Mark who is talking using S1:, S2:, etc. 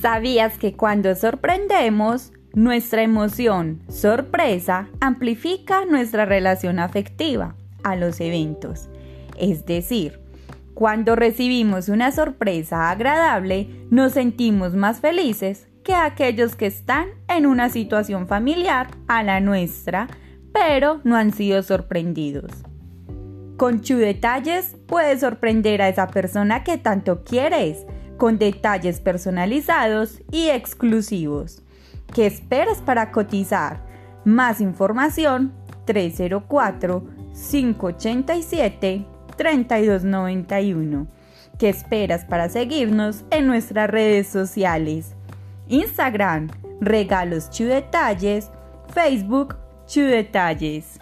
S1: ¿Sabías que cuando sorprendemos, nuestra emoción, sorpresa, amplifica nuestra relación afectiva a los eventos? Es decir, cuando recibimos una sorpresa agradable, nos sentimos más felices que aquellos que están en una situación familiar a la nuestra, pero no han sido sorprendidos. Con Chu Detalles puedes sorprender a esa persona que tanto quieres, con detalles personalizados y exclusivos. ¿Qué esperas para cotizar? Más información 304-587-3291. ¿Qué esperas para seguirnos en nuestras redes sociales? Instagram, Regalos Chu Detalles, Facebook Chu Detalles.